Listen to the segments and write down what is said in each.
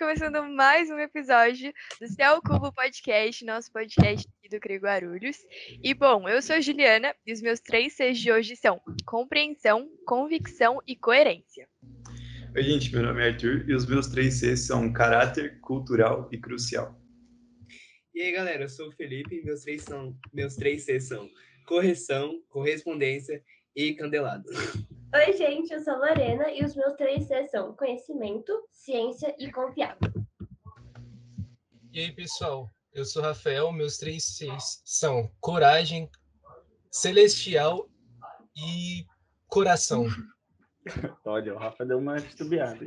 começando mais um episódio do Céu Cubo Podcast, nosso podcast aqui do CRE Guarulhos. E bom, eu sou a Juliana e os meus três Cs de hoje são compreensão, convicção e coerência. Oi, gente, meu nome é Arthur e os meus três Cs são caráter, cultural e crucial. E aí, galera, eu sou o Felipe e meus três, são, meus três Cs são correção, correspondência e candelado. Oi, gente, eu sou a Lorena e os meus três Cs são conhecimento, ciência e confiável. E aí, pessoal, eu sou o Rafael, meus três Cs são coragem, celestial e coração. Olha, o Rafa deu uma titubeada.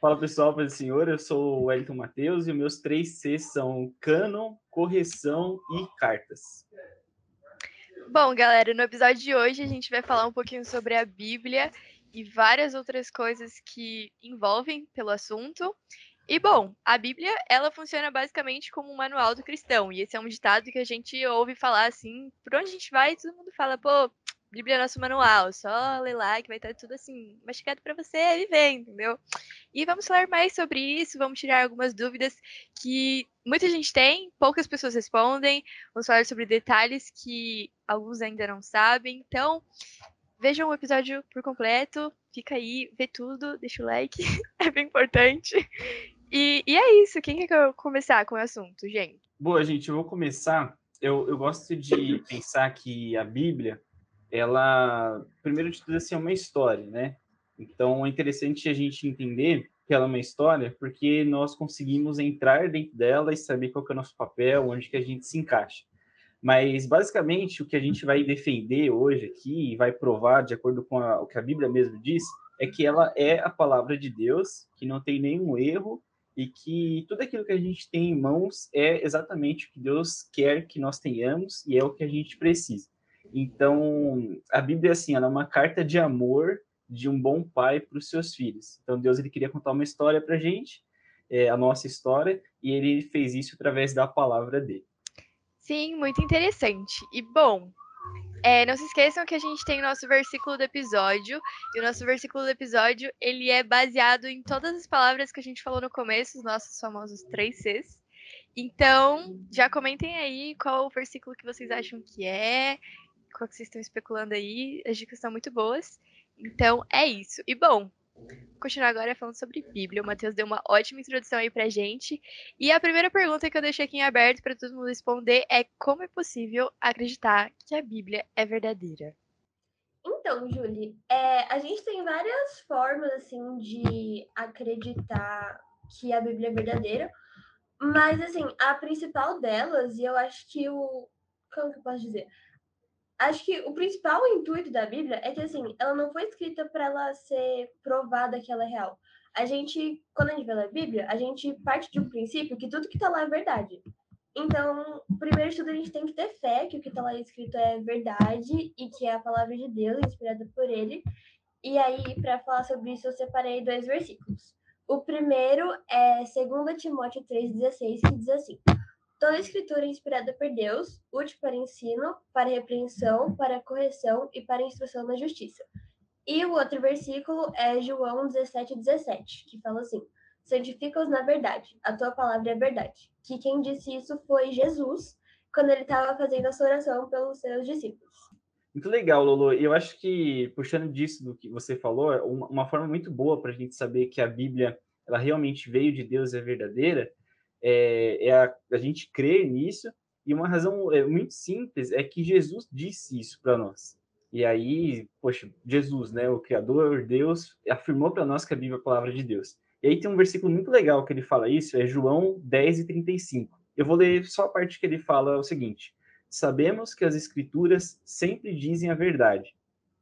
Fala pessoal, paz do Senhor, eu sou o Wellington Matheus e os meus três Cs são cânon, correção e cartas. Bom, galera, no episódio de hoje a gente vai falar um pouquinho sobre a Bíblia e várias outras coisas que envolvem pelo assunto. E bom, a Bíblia, ela funciona basicamente como um manual do cristão, e esse é um ditado que a gente ouve falar assim, por onde a gente vai, todo mundo fala, pô, Bíblia é nosso manual, só lê lá que vai estar tudo assim, mastigado para você viver, entendeu? E vamos falar mais sobre isso, vamos tirar algumas dúvidas que muita gente tem, poucas pessoas respondem, vamos falar sobre detalhes que alguns ainda não sabem. Então, vejam o episódio por completo, fica aí, vê tudo, deixa o like, é bem importante. E, e é isso, quem quer começar com o assunto, gente? Boa, gente, eu vou começar. Eu, eu gosto de pensar que a Bíblia ela, primeiro de tudo, assim, é uma história, né? Então, é interessante a gente entender que ela é uma história, porque nós conseguimos entrar dentro dela e saber qual é o nosso papel, onde que a gente se encaixa. Mas, basicamente, o que a gente vai defender hoje aqui e vai provar, de acordo com a, o que a Bíblia mesmo diz, é que ela é a palavra de Deus, que não tem nenhum erro e que tudo aquilo que a gente tem em mãos é exatamente o que Deus quer que nós tenhamos e é o que a gente precisa. Então, a Bíblia, assim, ela é uma carta de amor de um bom pai para os seus filhos. Então, Deus ele queria contar uma história para a gente, é, a nossa história, e ele fez isso através da palavra dele. Sim, muito interessante. E, bom, é, não se esqueçam que a gente tem o nosso versículo do episódio, e o nosso versículo do episódio, ele é baseado em todas as palavras que a gente falou no começo, os nossos famosos três Cs. Então, já comentem aí qual o versículo que vocês acham que é, qual que vocês estão especulando aí. As dicas estão muito boas. Então, é isso. E bom, continuar agora falando sobre Bíblia. O Matheus deu uma ótima introdução aí pra gente. E a primeira pergunta que eu deixei aqui em aberto para todo mundo responder é como é possível acreditar que a Bíblia é verdadeira? Então, Julie, é, a gente tem várias formas assim de acreditar que a Bíblia é verdadeira, mas assim, a principal delas, e eu acho que o. Como que eu posso dizer? Acho que o principal intuito da Bíblia é que assim, ela não foi escrita para ela ser provada que ela é real. A gente, quando a gente vê a Bíblia, a gente parte de um princípio que tudo que está lá é verdade. Então, primeiro de tudo, a gente tem que ter fé que o que está lá escrito é verdade e que é a palavra de Deus, inspirada por ele. E aí, para falar sobre isso, eu separei dois versículos. O primeiro é 2 Timóteo 3,16, que diz assim: Toda escritura é inspirada por Deus, útil para ensino, para repreensão, para correção e para instrução na justiça. E o outro versículo é João 17, 17, que fala assim: Santifica-os na verdade, a tua palavra é verdade. Que quem disse isso foi Jesus, quando ele estava fazendo a sua oração pelos seus discípulos. Muito legal, Lolo. Eu acho que, puxando disso do que você falou, é uma forma muito boa para a gente saber que a Bíblia ela realmente veio de Deus e é verdadeira, é, é a, a, gente crer nisso, e uma razão é, muito simples é que Jesus disse isso para nós. E aí, poxa, Jesus, né, o Criador, Deus, afirmou para nós que a Bíblia é a palavra de Deus. E aí tem um versículo muito legal que ele fala isso, é João 10 e 35. Eu vou ler só a parte que ele fala o seguinte: Sabemos que as escrituras sempre dizem a verdade.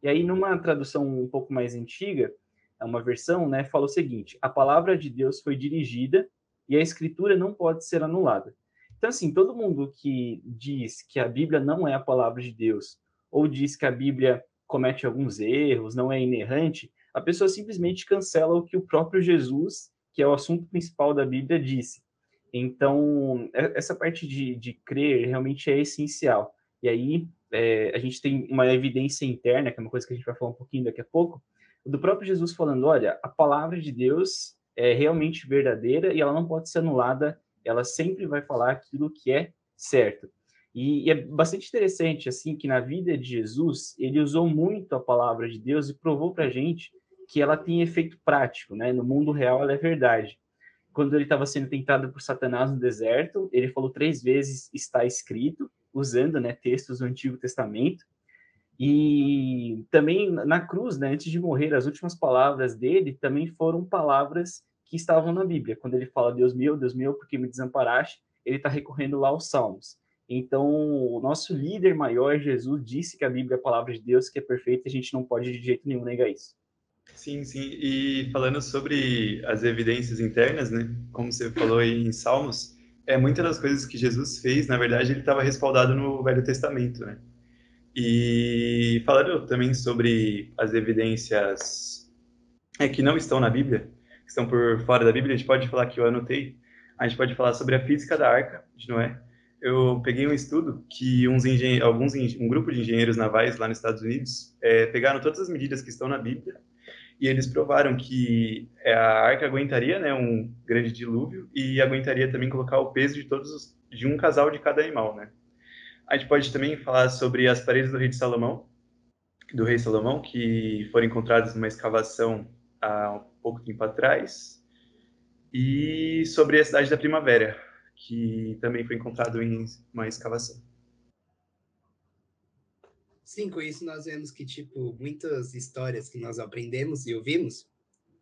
E aí, numa tradução um pouco mais antiga, uma versão, né, fala o seguinte: A palavra de Deus foi dirigida e a escritura não pode ser anulada. Então, assim, todo mundo que diz que a Bíblia não é a palavra de Deus, ou diz que a Bíblia comete alguns erros, não é inerrante, a pessoa simplesmente cancela o que o próprio Jesus, que é o assunto principal da Bíblia, disse. Então, é, essa parte de, de crer realmente é essencial. E aí, é, a gente tem uma evidência interna, que é uma coisa que a gente vai falar um pouquinho daqui a pouco, do próprio Jesus falando: olha, a palavra de Deus é realmente verdadeira e ela não pode ser anulada, ela sempre vai falar aquilo que é certo. E, e é bastante interessante, assim, que na vida de Jesus, ele usou muito a palavra de Deus e provou para a gente que ela tem efeito prático, né? No mundo real ela é verdade. Quando ele estava sendo tentado por Satanás no deserto, ele falou três vezes está escrito, usando, né, textos do Antigo Testamento. E também na cruz, né, antes de morrer, as últimas palavras dele também foram palavras que estavam na Bíblia. Quando ele fala Deus meu, Deus meu, porque me desamparaste, ele está recorrendo lá aos Salmos. Então, o nosso líder maior, Jesus, disse que a Bíblia é a palavra de Deus, que é perfeita, e a gente não pode de jeito nenhum negar isso. Sim, sim. E falando sobre as evidências internas, né? Como você falou aí em Salmos, é muitas das coisas que Jesus fez, na verdade, ele estava respaldado no Velho Testamento, né? E falando também sobre as evidências é, que não estão na Bíblia, que estão por fora da Bíblia, a gente pode falar que eu anotei, a gente pode falar sobre a física da arca de Noé. Eu peguei um estudo que uns alguns um grupo de engenheiros navais lá nos Estados Unidos é, pegaram todas as medidas que estão na Bíblia e eles provaram que é, a arca aguentaria né, um grande dilúvio e aguentaria também colocar o peso de todos os, de um casal de cada animal, né? A gente pode também falar sobre as paredes do rei de Salomão, do rei Salomão, que foram encontradas numa escavação há um pouco tempo atrás, e sobre a cidade da Primavera, que também foi encontrado em uma escavação. Sim, com isso nós vemos que, tipo, muitas histórias que nós aprendemos e ouvimos,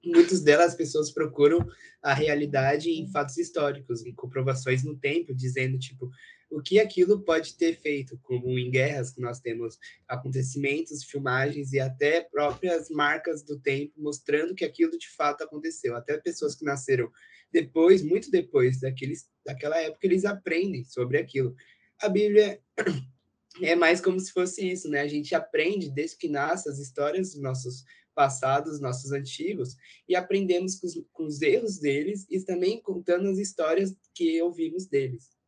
muitas delas as pessoas procuram a realidade em fatos históricos, em comprovações no tempo, dizendo, tipo, o que aquilo pode ter feito, como em guerras que nós temos acontecimentos, filmagens e até próprias marcas do tempo mostrando que aquilo de fato aconteceu. Até pessoas que nasceram depois, muito depois daqueles, daquela época, eles aprendem sobre aquilo. A Bíblia é mais como se fosse isso, né? A gente aprende desde que nasce as histórias dos nossos passados, nossos antigos, e aprendemos com os, com os erros deles e também contando as histórias que ouvimos deles.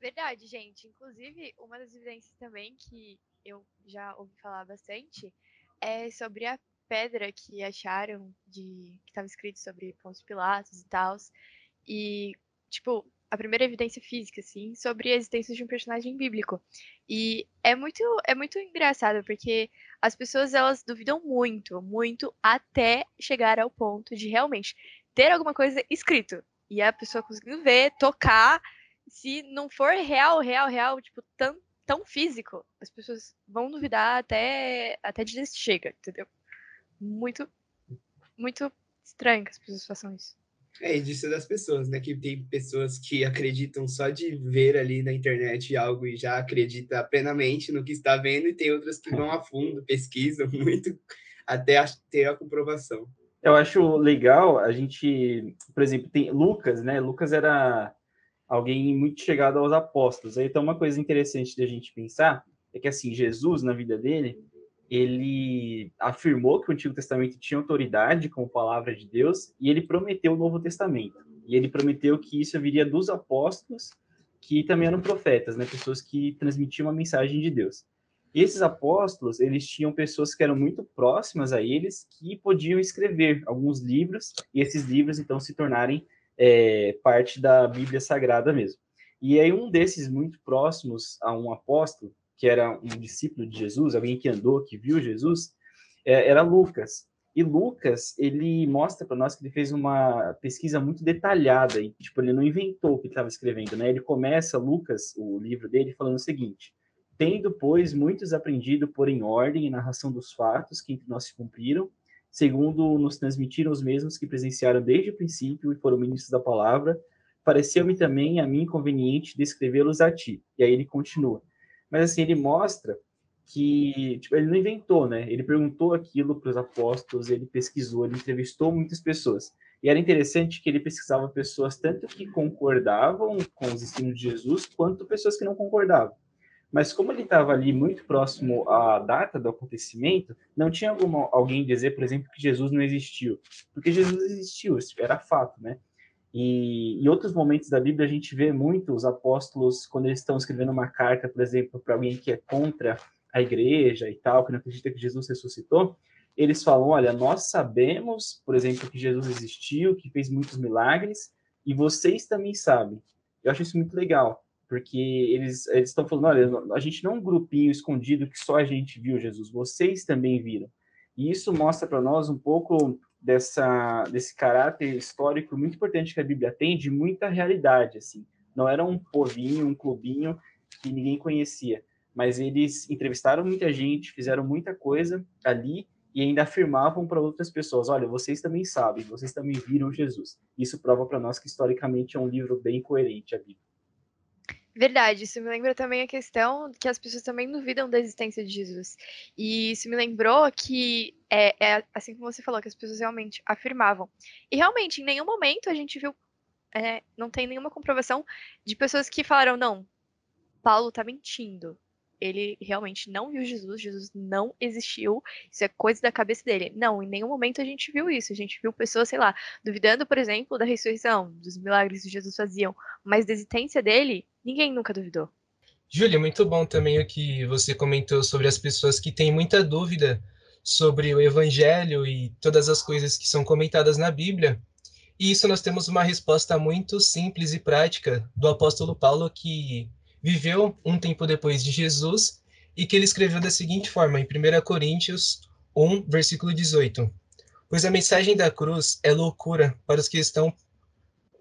Verdade, gente. Inclusive, uma das evidências também que eu já ouvi falar bastante é sobre a pedra que acharam de que estava escrito sobre Pôncio Pilatos e tal. E, tipo, a primeira evidência física, assim, sobre a existência de um personagem bíblico. E é muito, é muito engraçado, porque as pessoas, elas duvidam muito, muito, até chegar ao ponto de realmente ter alguma coisa escrito. E a pessoa conseguindo ver, tocar, se não for real, real, real, tipo, tão, tão físico, as pessoas vão duvidar até, até dizer chega, entendeu? Muito, muito estranho que as pessoas façam isso. É, e disso das pessoas, né? Que tem pessoas que acreditam só de ver ali na internet algo e já acredita plenamente no que está vendo, e tem outras que vão a fundo, pesquisam muito, até ter a comprovação. Eu acho legal a gente, por exemplo, tem Lucas, né? Lucas era alguém muito chegado aos apóstolos. Então, uma coisa interessante da gente pensar é que, assim, Jesus, na vida dele, ele afirmou que o Antigo Testamento tinha autoridade como palavra de Deus e ele prometeu o Novo Testamento. E ele prometeu que isso viria dos apóstolos, que também eram profetas, né, pessoas que transmitiam a mensagem de Deus. E esses apóstolos, eles tinham pessoas que eram muito próximas a eles, que podiam escrever alguns livros, e esses livros, então, se tornarem é, parte da Bíblia Sagrada mesmo. E aí, um desses muito próximos a um apóstolo, que era um discípulo de Jesus, alguém que andou, que viu Jesus, é, era Lucas. E Lucas, ele mostra para nós que ele fez uma pesquisa muito detalhada e, tipo, ele não inventou o que estava escrevendo, né? Ele começa, Lucas, o livro dele, falando o seguinte: Tendo, pois, muitos aprendido por em ordem e narração dos fatos que entre nós se cumpriram, segundo nos transmitiram os mesmos que presenciaram desde o princípio e foram ministros da palavra, pareceu-me também a mim conveniente descrevê-los a ti. E aí ele continua: mas assim, ele mostra que tipo, ele não inventou, né? Ele perguntou aquilo para os apóstolos, ele pesquisou, ele entrevistou muitas pessoas. E era interessante que ele pesquisava pessoas tanto que concordavam com os ensinos de Jesus, quanto pessoas que não concordavam. Mas como ele estava ali muito próximo à data do acontecimento, não tinha alguma, alguém dizer, por exemplo, que Jesus não existiu. Porque Jesus existiu, era fato, né? E em outros momentos da Bíblia a gente vê muito os apóstolos, quando eles estão escrevendo uma carta, por exemplo, para alguém que é contra a igreja e tal, que não acredita que Jesus ressuscitou, eles falam: olha, nós sabemos, por exemplo, que Jesus existiu, que fez muitos milagres, e vocês também sabem. Eu acho isso muito legal, porque eles estão falando: olha, a gente não é um grupinho escondido que só a gente viu Jesus, vocês também viram. E isso mostra para nós um pouco dessa desse caráter histórico muito importante que a Bíblia tem, de muita realidade, assim. Não era um povinho, um clubinho que ninguém conhecia, mas eles entrevistaram muita gente, fizeram muita coisa ali e ainda afirmavam para outras pessoas: olha, vocês também sabem, vocês também viram Jesus. Isso prova para nós que historicamente é um livro bem coerente a Bíblia. Verdade, isso me lembra também a questão que as pessoas também duvidam da existência de Jesus. E isso me lembrou que é, é assim como você falou, que as pessoas realmente afirmavam. E realmente, em nenhum momento a gente viu, é, não tem nenhuma comprovação de pessoas que falaram, não, Paulo está mentindo ele realmente não viu Jesus, Jesus não existiu, isso é coisa da cabeça dele. Não, em nenhum momento a gente viu isso. A gente viu pessoas, sei lá, duvidando, por exemplo, da ressurreição, dos milagres que Jesus faziam, mas da existência dele, ninguém nunca duvidou. Júlia, muito bom também o que você comentou sobre as pessoas que têm muita dúvida sobre o evangelho e todas as coisas que são comentadas na Bíblia. E isso nós temos uma resposta muito simples e prática do apóstolo Paulo que viveu um tempo depois de Jesus e que ele escreveu da seguinte forma, em 1 Coríntios 1, versículo 18: Pois a mensagem da cruz é loucura para os que estão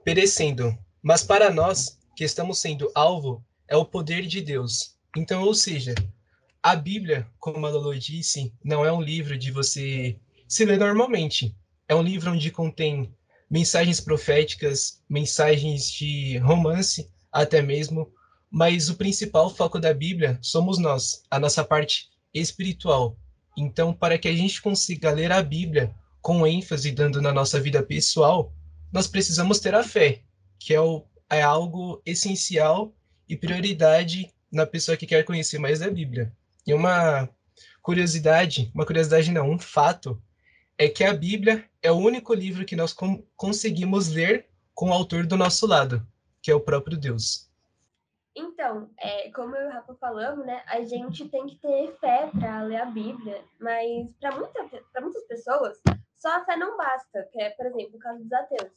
perecendo, mas para nós que estamos sendo alvo é o poder de Deus. Então, ou seja, a Bíblia, como a Lolo disse, não é um livro de você se ler normalmente. É um livro onde contém mensagens proféticas, mensagens de romance, até mesmo, mas o principal foco da Bíblia somos nós, a nossa parte espiritual. Então, para que a gente consiga ler a Bíblia com ênfase dando na nossa vida pessoal, nós precisamos ter a fé, que é, o, é algo essencial e prioridade na pessoa que quer conhecer mais da Bíblia. E uma curiosidade, uma curiosidade não, um fato, é que a Bíblia é o único livro que nós com, conseguimos ler com o autor do nosso lado, que é o próprio Deus. Então, é, como eu e o Rafa falamos, né, a gente tem que ter fé para ler a Bíblia, mas para muita, muitas pessoas, só a fé não basta, que é, por exemplo, o caso dos ateus.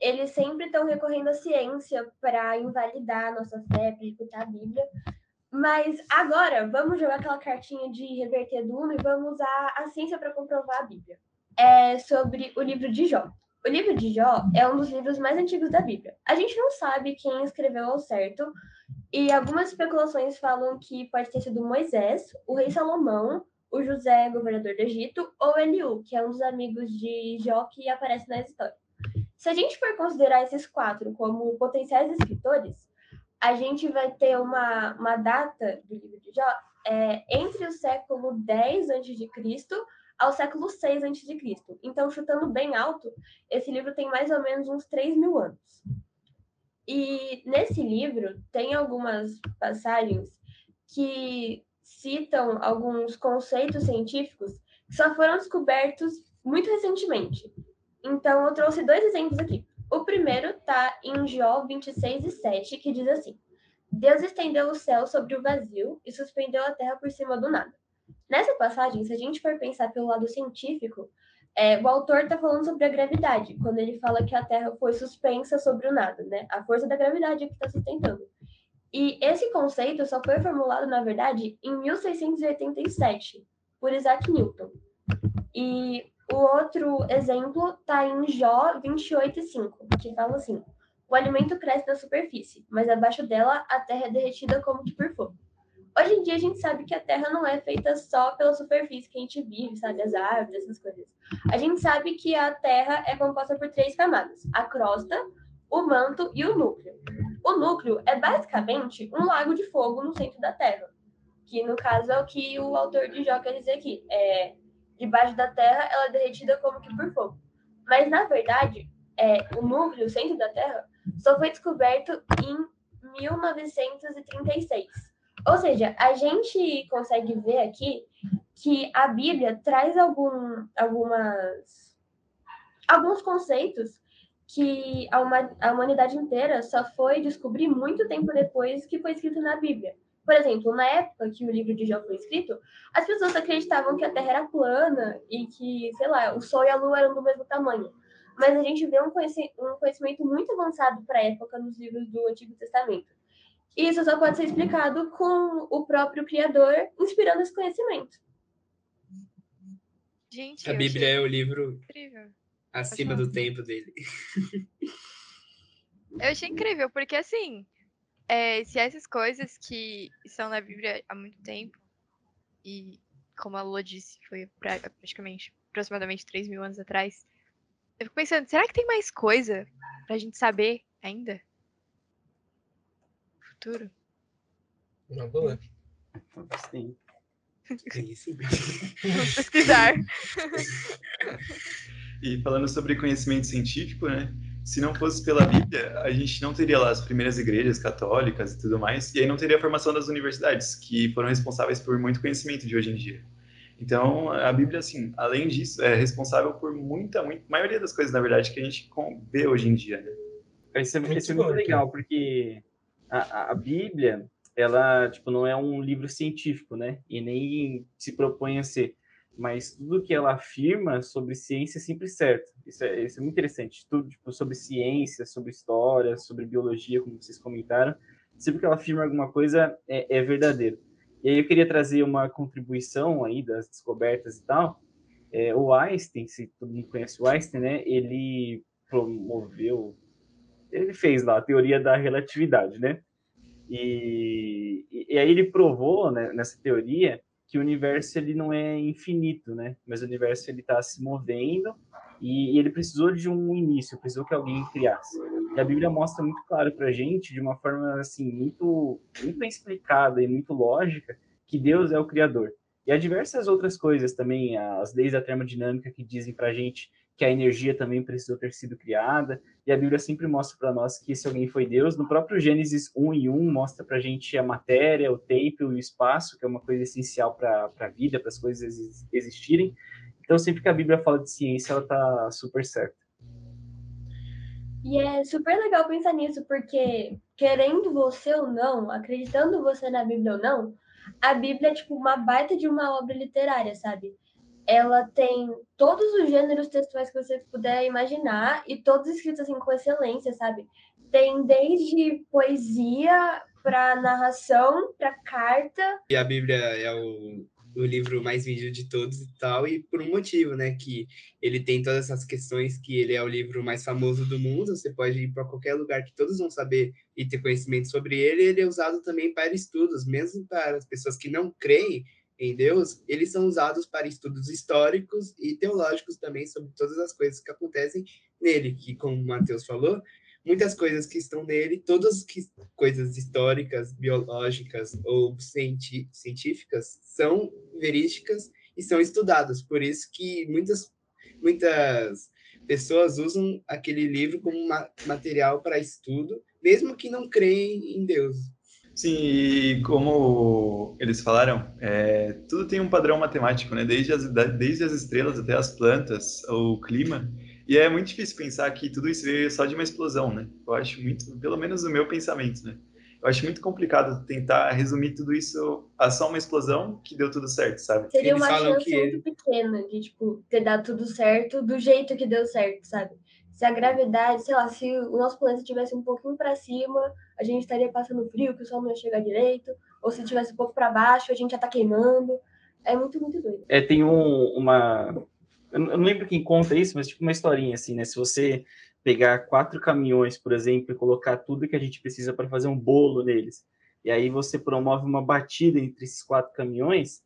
Eles sempre estão recorrendo à ciência para invalidar a nossa fé, para escutar a Bíblia. Mas agora, vamos jogar aquela cartinha de reverter do Uno e vamos usar a ciência para comprovar a Bíblia. É sobre o livro de Jó. O livro de Jó é um dos livros mais antigos da Bíblia. A gente não sabe quem escreveu ao certo, e algumas especulações falam que pode ter sido Moisés, o rei Salomão, o José, governador do Egito, ou Eliú, que é um dos amigos de Jó que aparece na história. Se a gente for considerar esses quatro como potenciais escritores, a gente vai ter uma, uma data do livro de Jó é, entre o século X a.C. ao século VI a.C. Então, chutando bem alto, esse livro tem mais ou menos uns 3 mil anos. E nesse livro tem algumas passagens que citam alguns conceitos científicos que só foram descobertos muito recentemente. Então eu trouxe dois exemplos aqui. O primeiro está em Jó 26 e 7, que diz assim: Deus estendeu o céu sobre o vazio e suspendeu a terra por cima do nada. Nessa passagem, se a gente for pensar pelo lado científico, é, o autor está falando sobre a gravidade, quando ele fala que a Terra foi suspensa sobre o nada, né? A força da gravidade é que está sustentando. E esse conceito só foi formulado, na verdade, em 1687, por Isaac Newton. E o outro exemplo está em Jó 28,5, que fala assim: O alimento cresce na superfície, mas abaixo dela a terra é derretida como que por fogo. Hoje em dia a gente sabe que a Terra não é feita só pela superfície que a gente vive, sabe? As árvores, essas coisas. A gente sabe que a Terra é composta por três camadas: a crosta, o manto e o núcleo. O núcleo é basicamente um lago de fogo no centro da Terra, que no caso é o que o autor de Jó quer dizer aqui. É, debaixo da Terra, ela é derretida como que por fogo. Mas, na verdade, é, o núcleo, o centro da Terra, só foi descoberto em 1936. Ou seja, a gente consegue ver aqui que a Bíblia traz algum, algumas, alguns conceitos que a, uma, a humanidade inteira só foi descobrir muito tempo depois que foi escrito na Bíblia. por exemplo, na época que o livro de Jó foi escrito, as pessoas acreditavam que a Terra era plana e que, sei lá, o Sol e a Lua eram do mesmo tamanho. Mas a gente vê um conhecimento muito avançado para a época nos livros do Antigo Testamento. E isso só pode ser explicado com o próprio Criador inspirando esse conhecimento. Gente, A Bíblia é o livro incrível. acima do tempo dele. Eu achei incrível, porque assim, é, se essas coisas que estão na Bíblia há muito tempo, e como a Lua disse, foi pra- praticamente aproximadamente 3 mil anos atrás, eu fico pensando, será que tem mais coisa pra gente saber ainda? No Futuro? Uma boa. Sim. Vamos pesquisar. E falando sobre conhecimento científico, né? Se não fosse pela Bíblia, a gente não teria lá as primeiras igrejas católicas e tudo mais, e aí não teria a formação das universidades, que foram responsáveis por muito conhecimento de hoje em dia. Então, a Bíblia, assim, além disso, é responsável por muita, muita maioria das coisas, na verdade, que a gente vê hoje em dia, né? Isso é, Muito isso é muito bom, legal, porque a, a- Bíblia, ela, tipo, não é um livro científico, né? E nem se propõe a ser. Mas tudo que ela afirma sobre ciência é sempre certo. Isso é, isso é muito interessante. Tudo, tipo, sobre ciência, sobre história, sobre biologia, como vocês comentaram. Sempre que ela afirma alguma coisa, é, é verdadeiro. E aí eu queria trazer uma contribuição aí das descobertas e tal. É, o Einstein, se todo mundo conhece o Einstein, né? Ele promoveu ele fez lá a teoria da relatividade, né? E, e, aí ele provou né, nessa teoria que o universo ele não é infinito, né? Mas o universo ele está se movendo e, e ele precisou de um início, precisou que alguém criasse. E a Bíblia mostra muito claro para gente, de uma forma assim muito muito bem explicada e muito lógica, que Deus é o criador. E há diversas outras coisas também, as leis da termodinâmica que dizem para gente que a energia também precisou ter sido criada, e a Bíblia sempre mostra para nós que esse alguém foi Deus. No próprio Gênesis 1 e 1 mostra para a gente a matéria, o tempo e o espaço, que é uma coisa essencial para a vida, para as coisas exi- existirem. Então, sempre que a Bíblia fala de ciência, ela está super certa. E é super legal pensar nisso, porque querendo você ou não, acreditando você na Bíblia ou não, a Bíblia é tipo uma baita de uma obra literária, sabe? Ela tem todos os gêneros textuais que você puder imaginar e todos escritos assim com excelência, sabe? Tem desde poesia para narração, para carta. E a Bíblia é o, o livro mais vendido de todos e tal, e por um motivo, né? Que ele tem todas essas questões, que ele é o livro mais famoso do mundo, você pode ir para qualquer lugar que todos vão saber e ter conhecimento sobre ele, ele é usado também para estudos, mesmo para as pessoas que não creem em Deus, eles são usados para estudos históricos e teológicos também sobre todas as coisas que acontecem nele, que como o Mateus falou, muitas coisas que estão nele, todas que coisas históricas, biológicas ou científicas são verídicas e são estudadas. Por isso que muitas muitas pessoas usam aquele livro como ma material para estudo, mesmo que não creem em Deus. Sim, e como eles falaram, é, tudo tem um padrão matemático, né? Desde as, da- desde as estrelas até as plantas, o clima. E é muito difícil pensar que tudo isso veio só de uma explosão, né? Eu acho muito, pelo menos o meu pensamento, né? Eu acho muito complicado tentar resumir tudo isso a só uma explosão que deu tudo certo, sabe? Seria Eles uma chance que muito pequena de, tipo, ter dado tudo certo do jeito que deu certo, sabe? Se a gravidade, sei lá, se o nosso planeta estivesse um pouquinho para cima, a gente estaria passando frio, que o sol não ia chegar direito, ou se estivesse um pouco para baixo, a gente já tá queimando. É muito, muito doido. É, tem um, uma. Eu não lembro quem conta isso, mas tipo uma historinha assim, né? Se você pegar quatro caminhões, por exemplo, e colocar tudo que a gente precisa para fazer um bolo neles, e aí você promove uma batida entre esses quatro caminhões,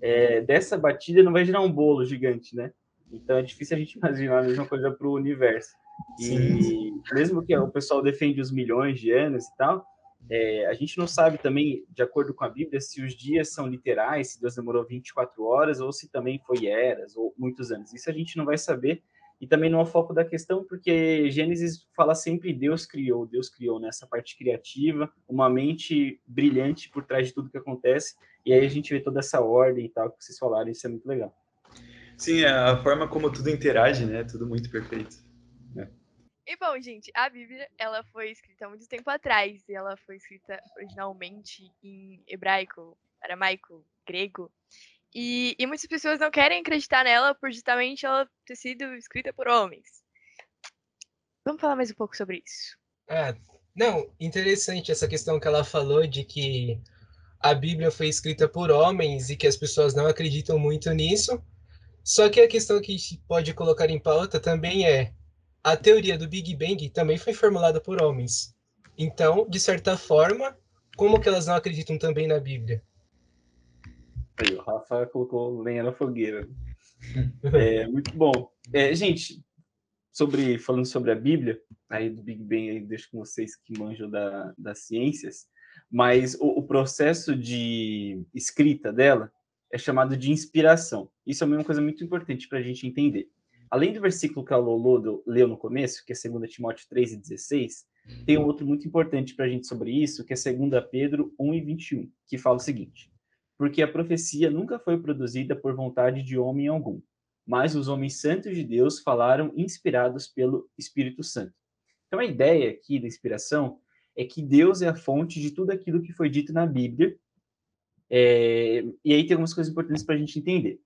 é, dessa batida não vai gerar um bolo gigante, né? Então é difícil a gente imaginar a mesma coisa para o universo. E mesmo que o pessoal defende os milhões de anos e tal, é, a gente não sabe também, de acordo com a Bíblia, se os dias são literais, se Deus demorou 24 horas, ou se também foi eras, ou muitos anos. Isso a gente não vai saber, e também não é o foco da questão, porque Gênesis fala sempre Deus criou, Deus criou nessa parte criativa, uma mente brilhante por trás de tudo que acontece, e aí a gente vê toda essa ordem e tal que vocês falaram, isso é muito legal. Sim, é a forma como tudo interage, né? Tudo muito perfeito. E bom, gente, a Bíblia, ela foi escrita há muito tempo atrás, e ela foi escrita originalmente em hebraico, aramaico, grego. E, e muitas pessoas não querem acreditar nela por justamente ela ter sido escrita por homens. Vamos falar mais um pouco sobre isso. Ah, não, interessante essa questão que ela falou de que a Bíblia foi escrita por homens e que as pessoas não acreditam muito nisso. Só que a questão que a gente pode colocar em pauta também é a teoria do Big Bang também foi formulada por homens. Então, de certa forma, como que elas não acreditam também na Bíblia? Aí, o Rafa colocou lenha na fogueira. É, muito bom. É, gente, sobre falando sobre a Bíblia, aí do Big Bang, aí deixo com vocês que manjam da, das ciências, mas o, o processo de escrita dela é chamado de inspiração. Isso é uma coisa muito importante para a gente entender. Além do versículo que a Lolo leu no começo, que é 2 Timóteo 3 e 16, tem um outro muito importante para a gente sobre isso, que é 2 Pedro 1 e 21, que fala o seguinte: Porque a profecia nunca foi produzida por vontade de homem algum, mas os homens santos de Deus falaram inspirados pelo Espírito Santo. Então a ideia aqui da inspiração é que Deus é a fonte de tudo aquilo que foi dito na Bíblia. É, e aí tem algumas coisas importantes para a gente entender.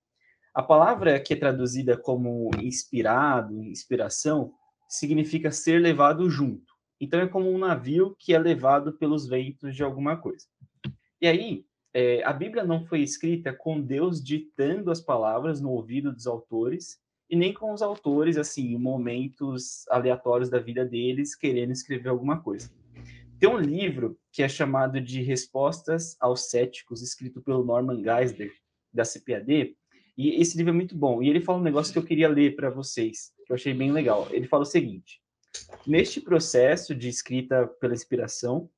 A palavra que é traduzida como inspirado, inspiração, significa ser levado junto. Então é como um navio que é levado pelos ventos de alguma coisa. E aí, é, a Bíblia não foi escrita com Deus ditando as palavras no ouvido dos autores e nem com os autores, assim, em momentos aleatórios da vida deles, querendo escrever alguma coisa. Tem um livro que é chamado de Respostas aos Céticos, escrito pelo Norman Geisler, da CPAD, e esse livro é muito bom. E ele fala um negócio que eu queria ler para vocês, que eu achei bem legal. Ele fala o seguinte: Neste processo de escrita pela inspiração,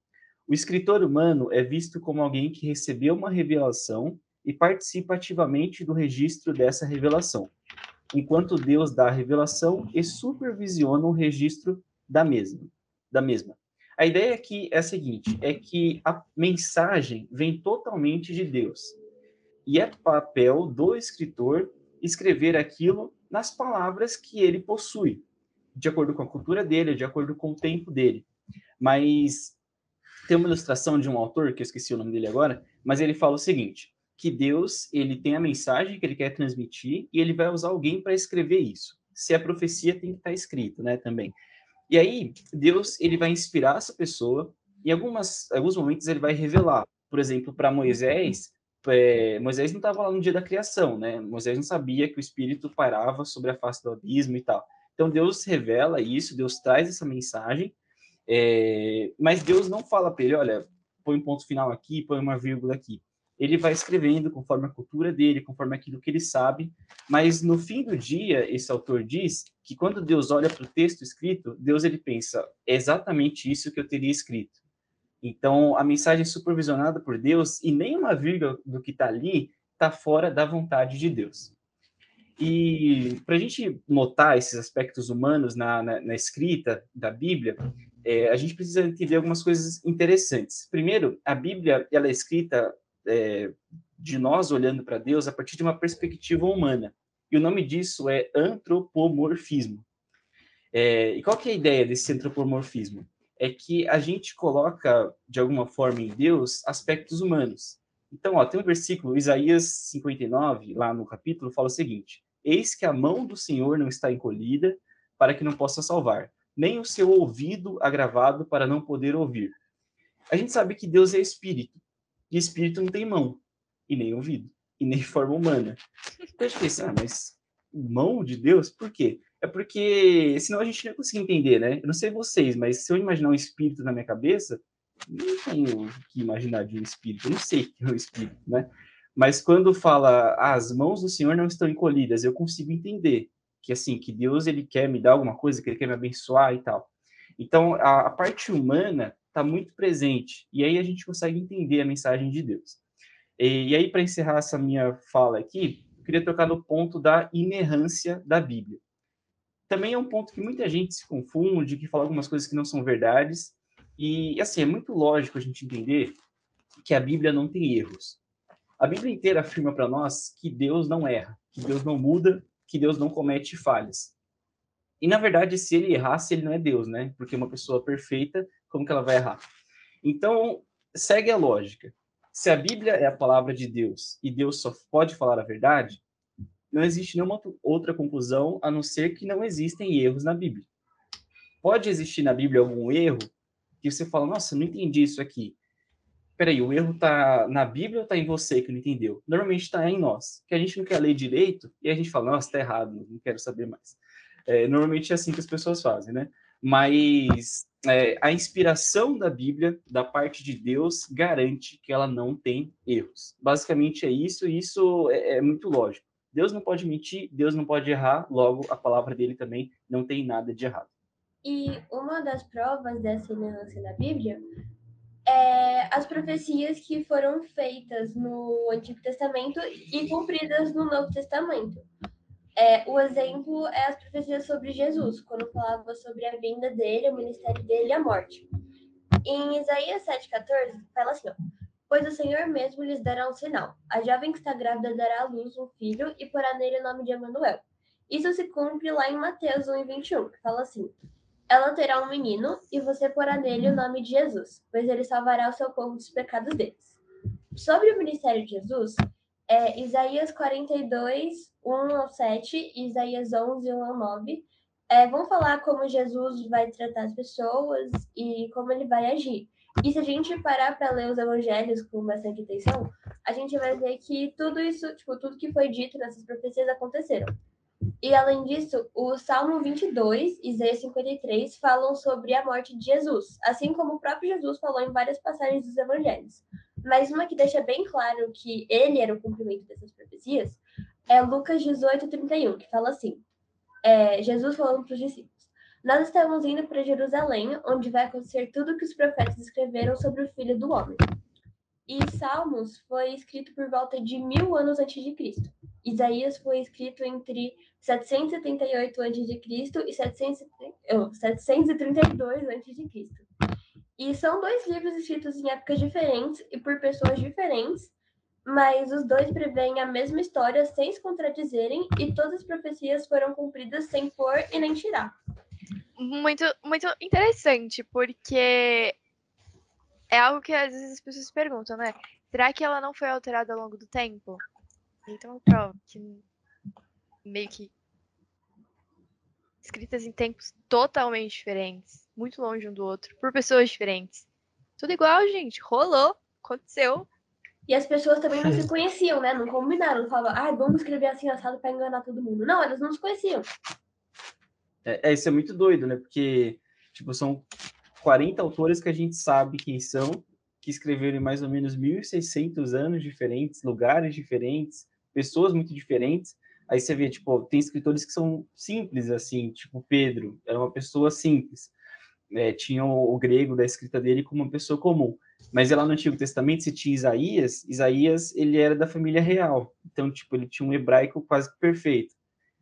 o escritor humano é visto como alguém que recebeu uma revelação e participa ativamente do registro dessa revelação, enquanto Deus dá a revelação e supervisiona o registro da mesma. Da mesma. A ideia aqui é a seguinte: é que a mensagem vem totalmente de Deus e é papel do escritor escrever aquilo nas palavras que ele possui, de acordo com a cultura dele, de acordo com o tempo dele. Mas tem uma ilustração de um autor, que eu esqueci o nome dele agora, mas ele fala o seguinte, que Deus, ele tem a mensagem que ele quer transmitir e ele vai usar alguém para escrever isso. Se é profecia, tem que estar tá escrito, né, também. E aí, Deus, ele vai inspirar essa pessoa, em algumas, alguns momentos ele vai revelar. Por exemplo, para Moisés, é, Moisés não estava lá no dia da criação, né? Moisés não sabia que o Espírito parava sobre a face do abismo e tal. Então Deus revela isso, Deus traz essa mensagem, é, mas Deus não fala para ele, olha, põe um ponto final aqui, põe uma vírgula aqui. Ele vai escrevendo conforme a cultura dele, conforme aquilo que ele sabe, mas no fim do dia, esse autor diz que quando Deus olha para o texto escrito, Deus ele pensa, é exatamente isso que eu teria escrito. Então, a mensagem supervisionada por Deus e nenhuma vírgula do que está ali está fora da vontade de Deus. E para a gente notar esses aspectos humanos na, na, na escrita da Bíblia, é, a gente precisa entender algumas coisas interessantes. Primeiro, a Bíblia ela é escrita é, de nós olhando para Deus a partir de uma perspectiva humana. E o nome disso é antropomorfismo. É, e qual que é a ideia desse antropomorfismo? É que a gente coloca, de alguma forma, em Deus aspectos humanos. Então, ó, tem um versículo, Isaías 59, lá no capítulo, fala o seguinte: Eis que a mão do Senhor não está encolhida para que não possa salvar, nem o seu ouvido agravado para não poder ouvir. A gente sabe que Deus é espírito, e espírito não tem mão, e nem ouvido, e nem forma humana. Então a gente pensa, ah, mas mão de Deus? Por quê? É porque senão a gente não consegue entender, né? Eu não sei vocês, mas se eu imaginar um espírito na minha cabeça, não tenho que imaginar de um espírito, eu não sei que é um espírito, né? Mas quando fala, ah, as mãos do Senhor não estão encolhidas, eu consigo entender que assim, que Deus ele quer me dar alguma coisa, que ele quer me abençoar e tal. Então, a, a parte humana está muito presente, e aí a gente consegue entender a mensagem de Deus. E, e aí, para encerrar essa minha fala aqui, eu queria tocar no ponto da inerrância da Bíblia também é um ponto que muita gente se confunde, que fala algumas coisas que não são verdades. E, assim, é muito lógico a gente entender que a Bíblia não tem erros. A Bíblia inteira afirma para nós que Deus não erra, que Deus não muda, que Deus não comete falhas. E na verdade, se ele errasse, ele não é Deus, né? Porque uma pessoa perfeita, como que ela vai errar? Então, segue a lógica. Se a Bíblia é a palavra de Deus e Deus só pode falar a verdade, não existe nenhuma outra conclusão a não ser que não existem erros na Bíblia. Pode existir na Bíblia algum erro que você fala, nossa, não entendi isso aqui. Peraí, o erro tá na Bíblia ou tá em você que não entendeu? Normalmente está em nós, que a gente não quer ler direito e a gente fala, nossa, tá errado, não quero saber mais. É, normalmente é assim que as pessoas fazem, né? Mas é, a inspiração da Bíblia, da parte de Deus, garante que ela não tem erros. Basicamente é isso, e isso é, é muito lógico. Deus não pode mentir, Deus não pode errar, logo a palavra dele também não tem nada de errado. E uma das provas dessa inerrância na Bíblia é as profecias que foram feitas no Antigo Testamento e cumpridas no Novo Testamento. É, o exemplo é as profecias sobre Jesus, quando falava sobre a vinda dele, o ministério dele e a morte. Em Isaías 7,14, fala assim: ó, Pois o Senhor mesmo lhes dará um sinal. A jovem que está grávida dará à luz um filho e porá nele o nome de Emanuel. Isso se cumpre lá em Mateus 1,21, que fala assim: Ela terá um menino e você porá nele o nome de Jesus, pois ele salvará o seu povo dos pecados deles. Sobre o ministério de Jesus, é, Isaías 42, 1 ao 7 e Isaías 11, 1 ao 9 é, vão falar como Jesus vai tratar as pessoas e como ele vai agir. E se a gente parar para ler os evangelhos com bastante atenção, a gente vai ver que tudo isso, tipo, tudo que foi dito nessas profecias aconteceram. E além disso, o Salmo 22 e Isaías 53 falam sobre a morte de Jesus, assim como o próprio Jesus falou em várias passagens dos evangelhos. Mas uma que deixa bem claro que ele era o cumprimento dessas profecias é Lucas 18, 31, que fala assim: é, Jesus falando para os discípulos: Nós estamos indo para Jerusalém, onde vai acontecer tudo o que os profetas escreveram sobre o filho do homem. E Salmos foi escrito por volta de mil anos antes de Cristo. Isaías foi escrito entre 778 a.C. e 732 a.C. E são dois livros escritos em épocas diferentes e por pessoas diferentes, mas os dois preveem a mesma história sem se contradizerem e todas as profecias foram cumpridas sem pôr e nem tirar. Muito, muito interessante, porque é algo que às vezes as pessoas perguntam, né? Será que ela não foi alterada ao longo do tempo? Então, prova que meio que escritas em tempos totalmente diferentes, muito longe um do outro, por pessoas diferentes. Tudo igual, gente. Rolou, aconteceu. E as pessoas também não se conheciam, né? Não combinaram. Não falavam, ah, vamos escrever assim assado para enganar todo mundo. Não, elas não se conheciam. É, é, isso é muito doido, né? Porque, tipo, são 40 autores que a gente sabe quem são, que escreveram em mais ou menos 1.600 anos diferentes, lugares diferentes, pessoas muito diferentes. Aí você vê, tipo, tem escritores que são simples, assim, tipo Pedro, era uma pessoa simples. É, tinha o, o, grego da escrita dele como uma pessoa comum. Mas lá no Antigo Testamento, se tinha Isaías, Isaías, ele era da família real. Então, tipo, ele tinha um hebraico quase perfeito.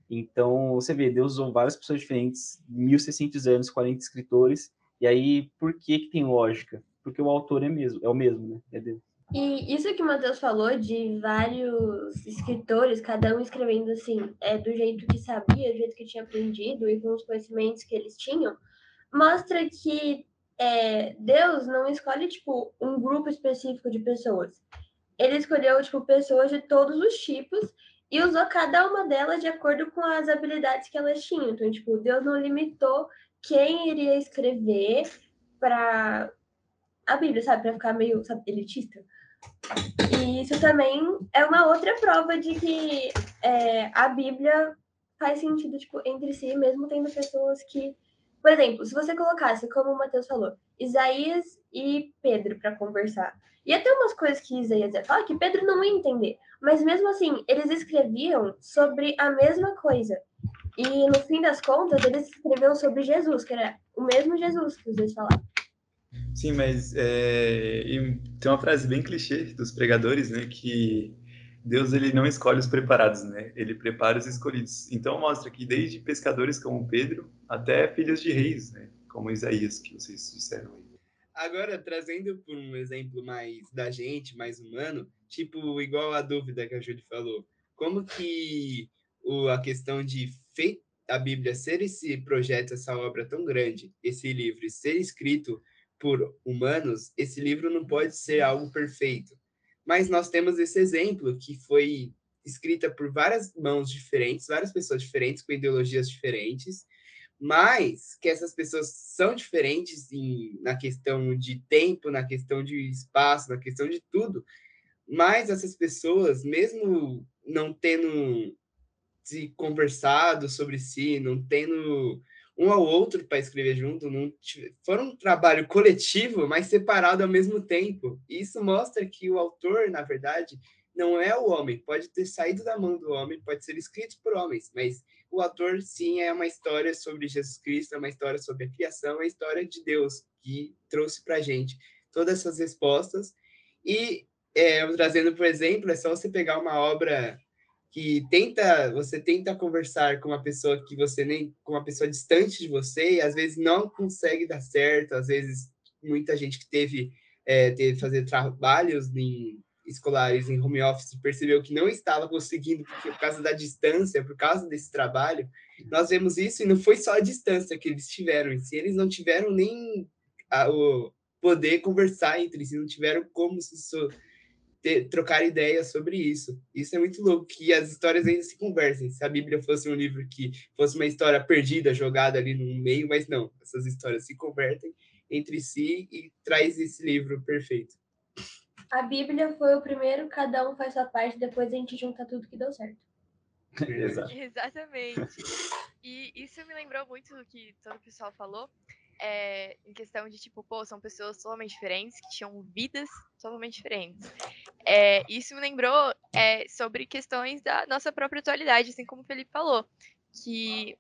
Então, você vê, Deus usou várias pessoas diferentes, 1.600 anos, 40 escritores. E aí, por que que tem lógica? Porque o autor é mesmo, é o mesmo, né? É Deus. E isso que o Matheus falou de vários escritores, cada um escrevendo assim, é, do jeito que sabia, do jeito que tinha aprendido e com os conhecimentos que eles tinham, mostra que é, Deus não escolhe, tipo, um grupo específico de pessoas. Ele escolheu, tipo, pessoas de todos os tipos e usou cada uma delas de acordo com as habilidades que elas tinham. Então, tipo, Deus não limitou quem iria escrever para a Bíblia, sabe? Para ficar meio sabe, elitista. E isso também é uma outra prova de que é, a Bíblia faz sentido tipo, entre si, mesmo tendo pessoas que. Por exemplo, se você colocasse, como o Matheus falou, Isaías e Pedro para conversar. Ia ter umas coisas que Isaías ia falar que Pedro não ia entender. Mas mesmo assim, eles escreviam sobre a mesma coisa. E no fim das contas, eles escreveram sobre Jesus, que era o mesmo Jesus que os dois falavam. Sim, mas é, tem uma frase bem clichê dos pregadores, né, que Deus ele não escolhe os preparados, né? Ele prepara os escolhidos. Então mostra que desde pescadores como Pedro até filhos de reis, né, como Isaías que vocês disseram aí. Agora trazendo por um exemplo mais da gente, mais humano, tipo igual a dúvida que a Júlia falou, como que o, a questão de a Bíblia ser esse projeto, essa obra tão grande, esse livro ser escrito por humanos, esse livro não pode ser algo perfeito. Mas nós temos esse exemplo que foi escrita por várias mãos diferentes, várias pessoas diferentes, com ideologias diferentes, mas que essas pessoas são diferentes em, na questão de tempo, na questão de espaço, na questão de tudo, mas essas pessoas, mesmo não tendo se conversado sobre si, não tendo um ao outro para escrever junto, não foram um trabalho coletivo, mas separado ao mesmo tempo. Isso mostra que o autor, na verdade, não é o homem. Pode ter saído da mão do homem, pode ser escrito por homens, mas o autor, sim, é uma história sobre Jesus Cristo, é uma história sobre a criação, é uma história de Deus que trouxe para a gente todas essas respostas. E, é, trazendo por exemplo, é só você pegar uma obra que tenta, você tenta conversar com uma pessoa que você nem, com uma pessoa distante de você, e às vezes não consegue dar certo, às vezes muita gente que teve, é, teve fazer trabalhos em, escolares em home office percebeu que não estava conseguindo por causa da distância, por causa desse trabalho, nós vemos isso e não foi só a distância que eles tiveram, se eles não tiveram nem a, o poder conversar entre si, não tiveram como se so, ter, trocar ideias sobre isso. Isso é muito louco, que as histórias ainda se conversem. Se a Bíblia fosse um livro que fosse uma história perdida, jogada ali no meio, mas não, essas histórias se convertem entre si e traz esse livro perfeito. A Bíblia foi o primeiro, cada um faz sua parte, depois a gente junta tudo que deu certo. Exato. Exatamente. E isso me lembrou muito do que todo o pessoal falou, é, em questão de, tipo, pô, são pessoas totalmente diferentes, que tinham vidas totalmente diferentes. É, isso me lembrou é, sobre questões da nossa própria atualidade, assim como o Felipe falou, que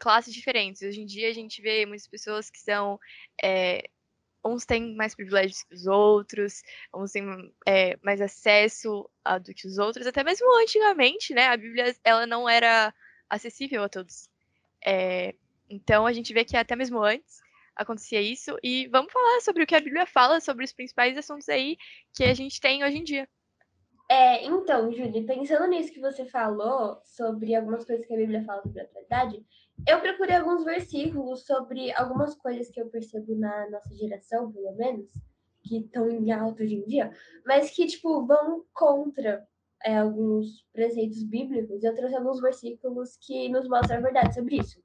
classes diferentes. Hoje em dia a gente vê muitas pessoas que são é, uns têm mais privilégios que os outros, uns têm é, mais acesso a, do que os outros. Até mesmo antigamente, né? A Bíblia ela não era acessível a todos. É, então a gente vê que até mesmo antes acontecia isso. E vamos falar sobre o que a Bíblia fala sobre os principais assuntos aí que a gente tem hoje em dia. É, então, Júlia, pensando nisso que você falou sobre algumas coisas que a Bíblia fala sobre a atualidade, eu procurei alguns versículos sobre algumas coisas que eu percebo na nossa geração, pelo menos, que estão em alta hoje em dia, mas que, tipo, vão contra é, alguns preceitos bíblicos. Eu trouxe alguns versículos que nos mostram a verdade sobre isso.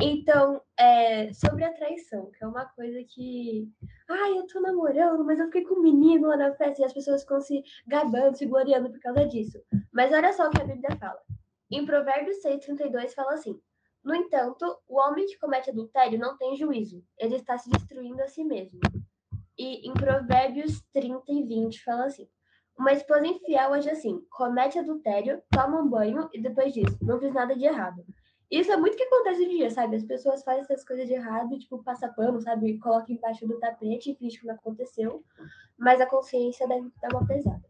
Então, é, sobre a traição, que é uma coisa que. Ai, eu tô namorando, mas eu fiquei com um menino lá na festa e as pessoas ficam se gabando, se gloriando por causa disso. Mas olha só o que a Bíblia fala. Em Provérbios 6,32 fala assim: No entanto, o homem que comete adultério não tem juízo, ele está se destruindo a si mesmo. E em Provérbios 30 e 20 fala assim: Uma esposa infiel age assim, comete adultério, toma um banho e depois diz: Não fiz nada de errado. Isso é muito que acontece hoje em dia, sabe? As pessoas fazem essas coisas de errado, tipo, passa pano, sabe? Coloca embaixo do tapete e finge que não aconteceu. Mas a consciência deve dar uma pesada.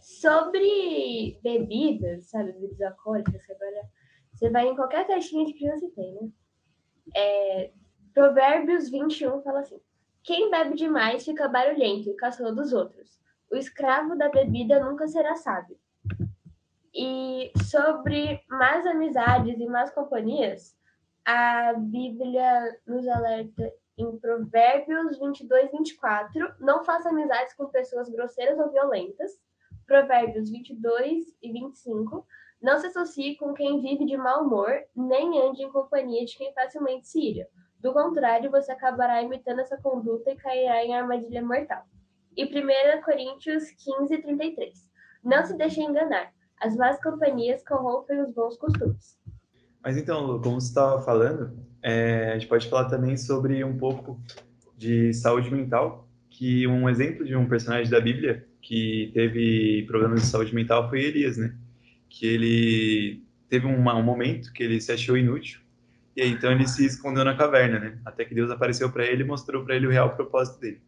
Sobre bebidas, sabe? Bebidas alcoólicas, que agora você vai em qualquer caixinha de criança e tem, né? É, Provérbios 21 fala assim: Quem bebe demais fica barulhento e caçador dos outros. O escravo da bebida nunca será sábio. E sobre más amizades e más companhias, a Bíblia nos alerta em Provérbios 22, 24, não faça amizades com pessoas grosseiras ou violentas. Provérbios 22 e 25, não se associe com quem vive de mau humor, nem ande em companhia de quem facilmente se ira. Do contrário, você acabará imitando essa conduta e cairá em armadilha mortal. E 1 Coríntios 15, 33. Não se deixe enganar. As más companhias corrompem os bons costumes. Mas então, como você estava falando, é, a gente pode falar também sobre um pouco de saúde mental, que um exemplo de um personagem da Bíblia que teve problemas de saúde mental foi Elias, né? Que ele teve um, um momento que ele se achou inútil e aí, então ele se escondeu na caverna, né? Até que Deus apareceu para ele e mostrou para ele o real propósito dele.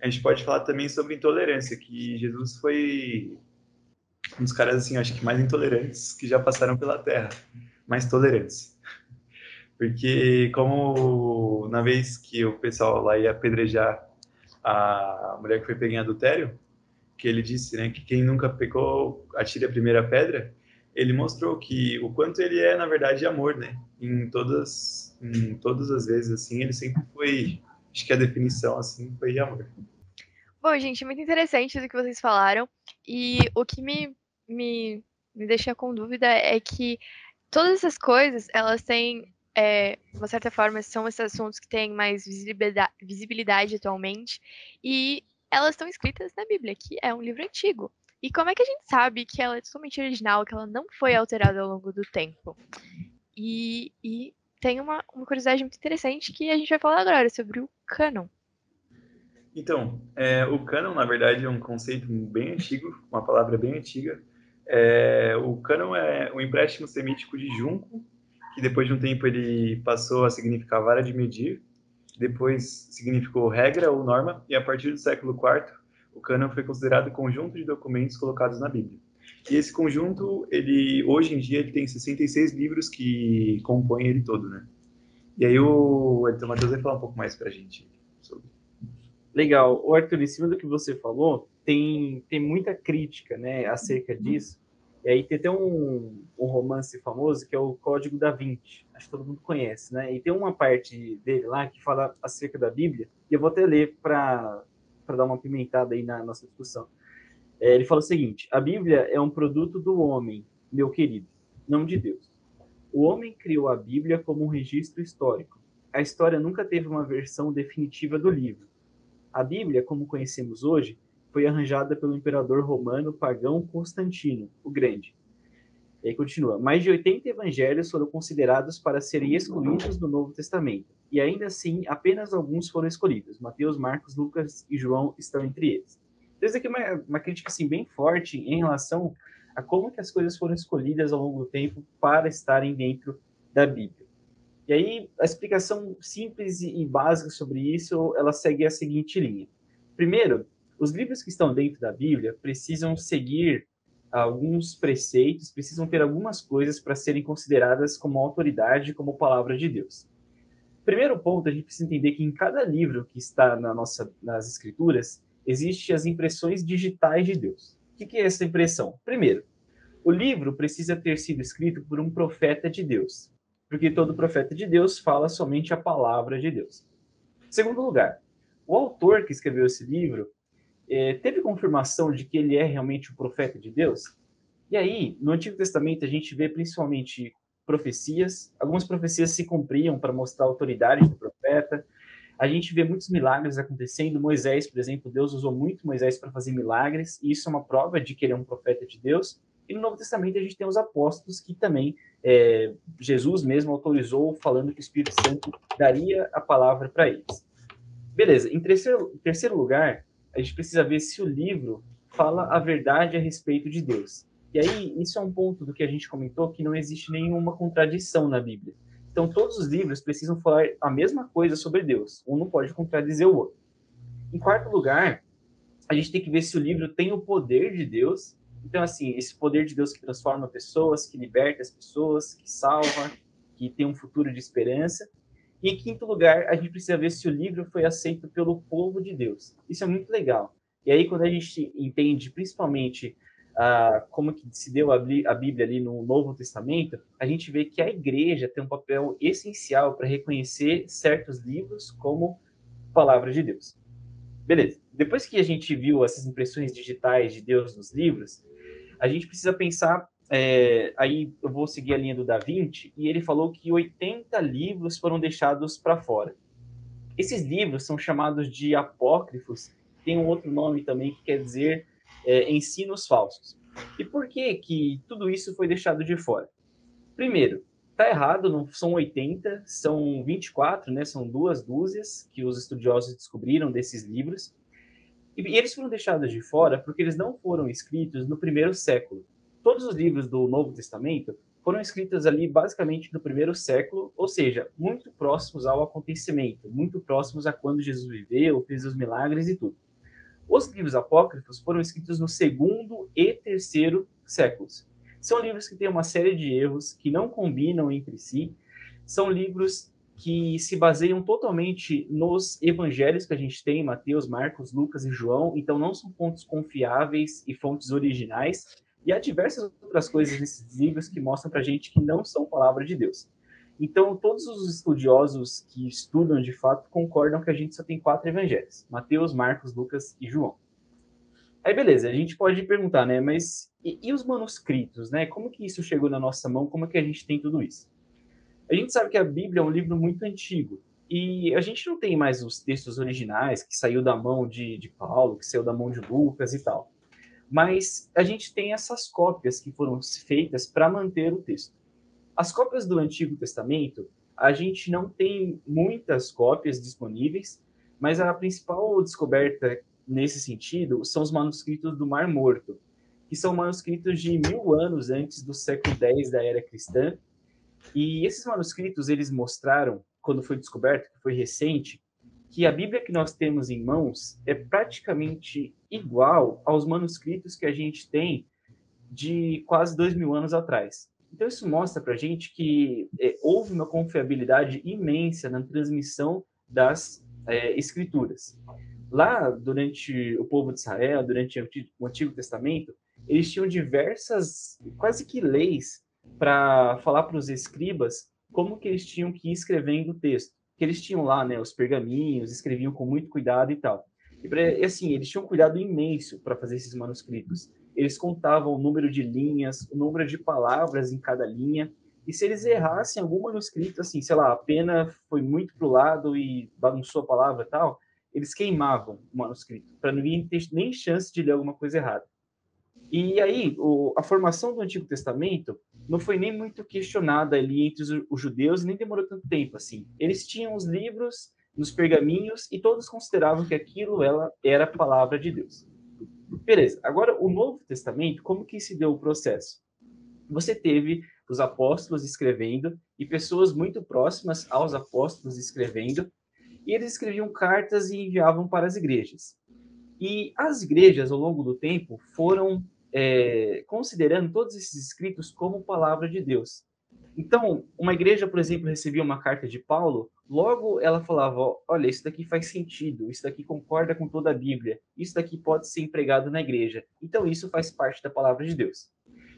A gente pode falar também sobre intolerância, que Jesus foi um dos caras, assim, acho que mais intolerantes que já passaram pela Terra. Mais tolerantes. Porque, como na vez que o pessoal lá ia apedrejar a mulher que foi pega em adultério, que ele disse, né, que quem nunca pecou atire a primeira pedra, ele mostrou que o quanto ele é, na verdade, amor, né? Em todas, em todas as vezes, assim, ele sempre foi, acho que a definição, assim, foi amor. Bom, gente, muito interessante do que vocês falaram. E o que me, me, me deixa com dúvida é que todas essas coisas, elas têm, é, de uma certa forma, são esses assuntos que têm mais visibilidade, visibilidade atualmente. E elas estão escritas na Bíblia, que é um livro antigo. E como é que a gente sabe que ela é totalmente original, que ela não foi alterada ao longo do tempo? E, e tem uma, uma curiosidade muito interessante que a gente vai falar agora sobre o canon. Então, é, o canon, na verdade, é um conceito bem antigo, uma palavra bem antiga. É, o canon é um empréstimo semítico de junco, que depois de um tempo ele passou a significar vara de medir, depois significou regra ou norma, e a partir do século IV, o canon foi considerado conjunto de documentos colocados na Bíblia. E esse conjunto, ele hoje em dia, ele tem 66 livros que compõem ele todo, né? E aí o Edson Matheus vai falar um pouco mais para a gente sobre. Legal. O Arthur, em cima do que você falou, tem, tem muita crítica né, acerca disso. E aí tem até um, um romance famoso que é o Código da Vinci. Acho que todo mundo conhece, né? E tem uma parte dele lá que fala acerca da Bíblia. E eu vou até ler para dar uma pimentada aí na nossa discussão. É, ele fala o seguinte: a Bíblia é um produto do homem, meu querido, não de Deus. O homem criou a Bíblia como um registro histórico. A história nunca teve uma versão definitiva do livro. A Bíblia, como conhecemos hoje, foi arranjada pelo imperador romano pagão Constantino, o Grande. E aí continua: mais de 80 evangelhos foram considerados para serem excluídos do Novo Testamento, e ainda assim apenas alguns foram escolhidos. Mateus, Marcos, Lucas e João estão entre eles. Então, isso aqui é uma, uma crítica assim, bem forte em relação a como que as coisas foram escolhidas ao longo do tempo para estarem dentro da Bíblia. E aí, a explicação simples e básica sobre isso, ela segue a seguinte linha. Primeiro, os livros que estão dentro da Bíblia precisam seguir alguns preceitos, precisam ter algumas coisas para serem consideradas como autoridade, como palavra de Deus. Primeiro ponto, a gente precisa entender que em cada livro que está na nossa, nas escrituras, existem as impressões digitais de Deus. O que é essa impressão? Primeiro, o livro precisa ter sido escrito por um profeta de Deus porque todo profeta de Deus fala somente a palavra de Deus. Segundo lugar, o autor que escreveu esse livro é, teve confirmação de que ele é realmente o profeta de Deus? E aí, no Antigo Testamento, a gente vê principalmente profecias, algumas profecias se cumpriam para mostrar a autoridade do profeta, a gente vê muitos milagres acontecendo. Moisés, por exemplo, Deus usou muito Moisés para fazer milagres, e isso é uma prova de que ele é um profeta de Deus. E no Novo Testamento a gente tem os apóstolos que também é, Jesus mesmo autorizou, falando que o Espírito Santo daria a palavra para eles. Beleza, em terceiro, em terceiro lugar, a gente precisa ver se o livro fala a verdade a respeito de Deus. E aí, isso é um ponto do que a gente comentou, que não existe nenhuma contradição na Bíblia. Então, todos os livros precisam falar a mesma coisa sobre Deus. Um não pode contradizer o outro. Em quarto lugar, a gente tem que ver se o livro tem o poder de Deus então, assim, esse poder de Deus que transforma pessoas, que liberta as pessoas, que salva, que tem um futuro de esperança. E em quinto lugar, a gente precisa ver se o livro foi aceito pelo povo de Deus. Isso é muito legal. E aí, quando a gente entende, principalmente, ah, como que se deu a, Bíblia ali no Novo Testamento, a gente vê que a igreja tem um papel essencial para reconhecer certos livros como palavra de Deus. Beleza. Depois que a gente viu essas impressões digitais de Deus nos livros, a gente precisa pensar. É, aí eu vou seguir a linha do Da Vinci, e ele falou que 80 livros foram deixados para fora. Esses livros são chamados de apócrifos, tem um outro nome também que quer dizer é, ensinos falsos. E por que que tudo isso foi deixado de fora? Primeiro, tá errado, não são 80, são 24, né? São duas dúzias que os estudiosos descobriram desses livros. E, e eles foram deixados de fora porque eles não foram escritos no primeiro século. Todos os livros do Novo Testamento foram escritos ali basicamente no primeiro século, ou seja, muito próximos ao acontecimento, muito próximos a quando Jesus viveu, fez os milagres e tudo. Os livros apócrifos foram escritos no segundo e terceiro séculos. São livros que têm uma série de erros que não combinam entre si. São livros que se baseiam totalmente nos evangelhos que a gente tem, Mateus, Marcos, Lucas e João, então não são fontes confiáveis e fontes originais. E há diversas outras coisas nesses livros que mostram para a gente que não são palavra de Deus. Então, todos os estudiosos que estudam de fato concordam que a gente só tem quatro evangelhos: Mateus, Marcos, Lucas e João. Aí, beleza, a gente pode perguntar, né? Mas e, e, os manuscritos, né? Como que isso chegou na nossa mão? Como é que a gente tem tudo isso? A gente sabe que a Bíblia é um livro muito antigo e a gente não tem mais os textos originais que saiu da mão de, de Paulo, que saiu da mão de Lucas e tal. Mas a gente tem essas cópias que foram feitas para manter o texto. As cópias do Antigo Testamento, a gente não tem muitas cópias disponíveis, mas a principal descoberta nesse sentido são os manuscritos do Mar Morto, que são manuscritos de mil anos antes do século X da era cristã. E esses manuscritos eles mostraram, quando foi descoberto, que foi recente, que a Bíblia que nós temos em mãos é praticamente igual aos manuscritos que a gente tem de quase dois mil anos atrás. Então, isso mostra para a gente que é, houve uma confiabilidade imensa na transmissão das é, escrituras. Lá, durante o povo de Israel, durante o Antigo Testamento, eles tinham diversas, quase que leis, para falar para os escribas como que eles tinham que ir escrevendo o texto. Que eles tinham lá, né, os pergaminhos, escreviam com muito cuidado e tal. E, pra, e assim, eles tinham um cuidado imenso para fazer esses manuscritos eles contavam o número de linhas, o número de palavras em cada linha, e se eles errassem algum manuscrito, assim, sei lá, a pena foi muito pro lado e bagunçou a palavra e tal, eles queimavam o manuscrito, para ninguém ter nem chance de ler alguma coisa errada. E aí, o, a formação do Antigo Testamento não foi nem muito questionada ali entre os, os judeus, nem demorou tanto tempo assim. Eles tinham os livros nos pergaminhos e todos consideravam que aquilo ela, era a palavra de Deus. Beleza. Agora, o Novo Testamento, como que se deu o processo? Você teve os apóstolos escrevendo e pessoas muito próximas aos apóstolos escrevendo, e eles escreviam cartas e enviavam para as igrejas. E as igrejas, ao longo do tempo, foram é, considerando todos esses escritos como palavra de Deus. Então, uma igreja, por exemplo, recebia uma carta de Paulo, logo ela falava: olha, isso daqui faz sentido, isso daqui concorda com toda a Bíblia, isso daqui pode ser empregado na igreja. Então, isso faz parte da palavra de Deus.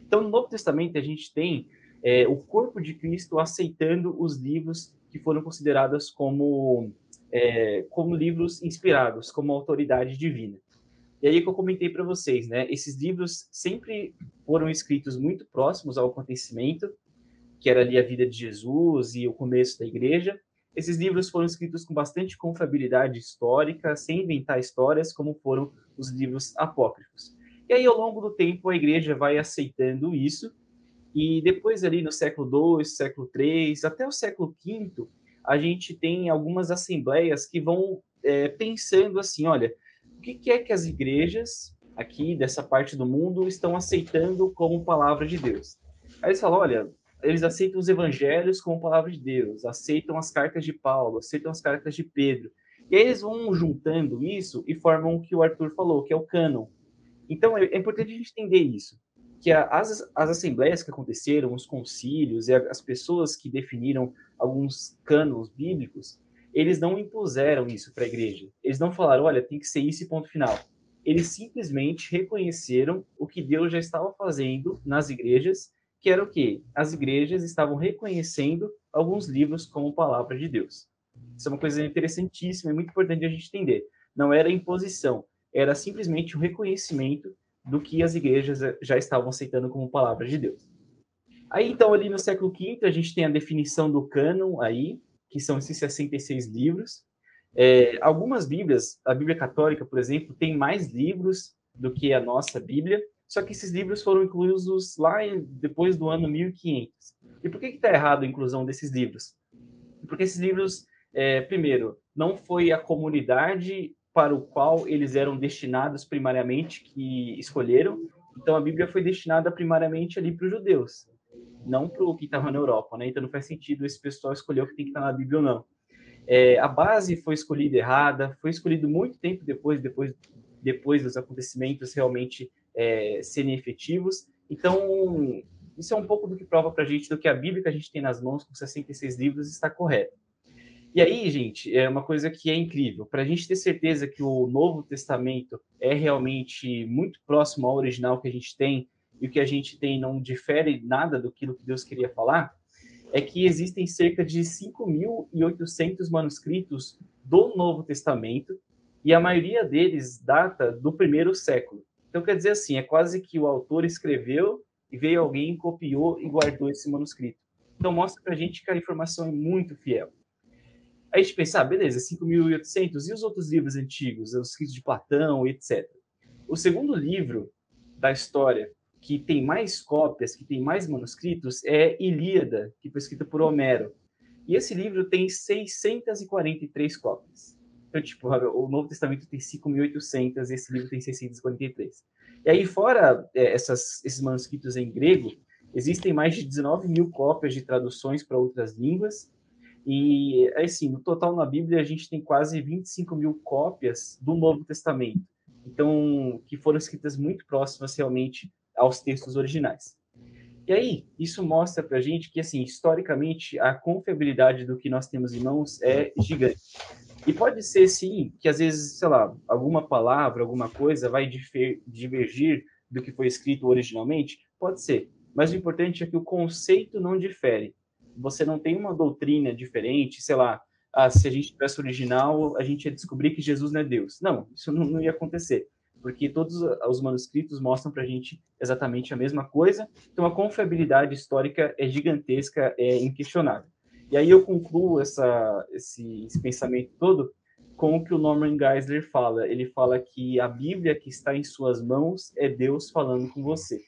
Então, no Novo Testamento, a gente tem é, o corpo de Cristo aceitando os livros que foram considerados como, é, como livros inspirados, como autoridade divina. E aí que eu comentei para vocês, né? Esses livros sempre foram escritos muito próximos ao acontecimento, que era ali a vida de Jesus e o começo da igreja. Esses livros foram escritos com bastante confiabilidade histórica, sem inventar histórias, como foram os livros apócrifos. E aí, ao longo do tempo, a igreja vai aceitando isso, e depois ali no século II, século III, até o século V, a gente tem algumas assembleias que vão é, pensando assim, olha, o que, é que as igrejas aqui dessa parte do mundo estão aceitando como palavra de Deus? Aí eles falam, olha, eles aceitam os evangelhos como palavra de Deus, aceitam as cartas de Paulo, aceitam as cartas de Pedro. E aí eles vão juntando isso e formam o que o Arthur falou, que é o cânon. Então é, é importante a gente entender isso, que as, as assembleias que aconteceram, os concílios e as pessoas que definiram alguns cânones bíblicos, eles não impuseram isso para a igreja. Eles não falaram, olha, tem que ser isso e ponto final. Eles simplesmente reconheceram o que Deus já estava fazendo nas igrejas que era o quê? As igrejas estavam reconhecendo alguns livros como palavra de Deus. Isso é uma coisa interessantíssima e muito importante a gente entender. Não era imposição, era simplesmente o reconhecimento do que as igrejas já estavam aceitando como palavra de Deus. Aí, então, ali no século V, a gente tem a definição do cânon aí, que são esses 66 livros. É, algumas Bíblias, a Bíblia Católica, por exemplo, tem mais livros do que a nossa Bíblia, só que esses livros foram incluídos lá depois do ano 1500. E por que está errado a inclusão desses livros? Porque esses livros, é, primeiro, não foi a comunidade para o qual eles eram destinados primariamente que escolheram. Então a Bíblia foi destinada primariamente ali para os judeus, não para o que estava na Europa, né? Então não faz sentido esse pessoal escolher o que tem que estar na Bíblia ou não. É, a base foi escolhida errada, foi escolhido muito tempo depois, depois, depois dos acontecimentos realmente é, serem efetivos. Então, isso é um pouco do que prova para a gente do que a Bíblia que a gente tem nas mãos, com 66 livros, está correta. E aí, gente, é uma coisa que é incrível. Para a gente ter certeza que o Novo Testamento é realmente muito próximo ao original que a gente tem, e o que a gente tem não difere nada do que Deus queria falar, é que existem cerca de 5.800 manuscritos do Novo Testamento, e a maioria deles data do primeiro século. Então, quer dizer assim, é quase que o autor escreveu e veio alguém, copiou e guardou esse manuscrito. Então, mostra para a gente que a informação é muito fiel. Aí a gente pensa, ah, beleza, 5.800, e os outros livros antigos, os escritos de Platão, etc. O segundo livro da história que tem mais cópias, que tem mais manuscritos, é Ilíada, que foi escrita por Homero. E esse livro tem 643 cópias. Então, tipo, o Novo Testamento tem 5.800 e esse livro tem 643. E aí, fora é, essas, esses manuscritos em grego, existem mais de 19 mil cópias de traduções para outras línguas. E, assim, no total na Bíblia, a gente tem quase 25 mil cópias do Novo Testamento. Então, que foram escritas muito próximas realmente aos textos originais. E aí, isso mostra para a gente que, assim, historicamente, a confiabilidade do que nós temos em mãos é gigante. E pode ser, sim, que às vezes, sei lá, alguma palavra, alguma coisa vai divergir do que foi escrito originalmente? Pode ser. Mas o importante é que o conceito não difere. Você não tem uma doutrina diferente, sei lá, ah, se a gente tivesse original, a gente ia descobrir que Jesus não é Deus. Não, isso não, não ia acontecer, porque todos os manuscritos mostram para a gente exatamente a mesma coisa. Então, a confiabilidade histórica é gigantesca, é inquestionável. E aí eu concluo essa, esse, esse pensamento todo com o que o Norman Geisler fala. Ele fala que a Bíblia que está em suas mãos é Deus falando com você.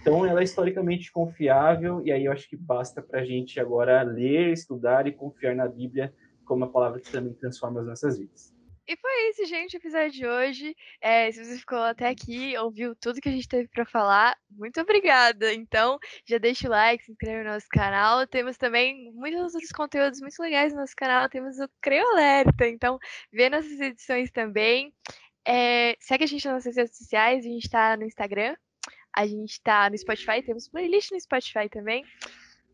Então, ela é historicamente confiável, e aí eu acho que basta para a gente agora ler, estudar e confiar na Bíblia como a palavra que também transforma as nossas vidas. E foi isso, gente, o episódio de hoje. É, se você ficou até aqui, ouviu tudo que a gente teve para falar, muito obrigada. Então, já deixa o like, se inscreve no nosso canal. Temos também muitos outros conteúdos muito legais no nosso canal. Temos o Creu Alerta, então vê nossas edições também. É, segue a gente nas nossas redes sociais, a gente está no Instagram, a gente está no Spotify, temos playlist no Spotify também.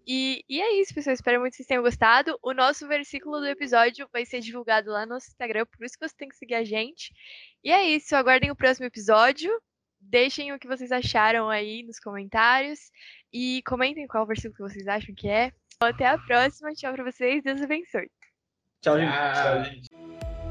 E, e, é isso, pessoal. Espero muito que vocês tenham gostado. O nosso versículo do episódio vai ser divulgado lá no nosso Instagram, por isso que você tem que seguir a gente. E é isso, aguardem o próximo episódio. Deixem o que vocês acharam aí nos comentários. E comentem qual versículo que vocês acham que é. Até a próxima. Tchau pra vocês. Deus abençoe. Tchau, gente. Tchau, gente.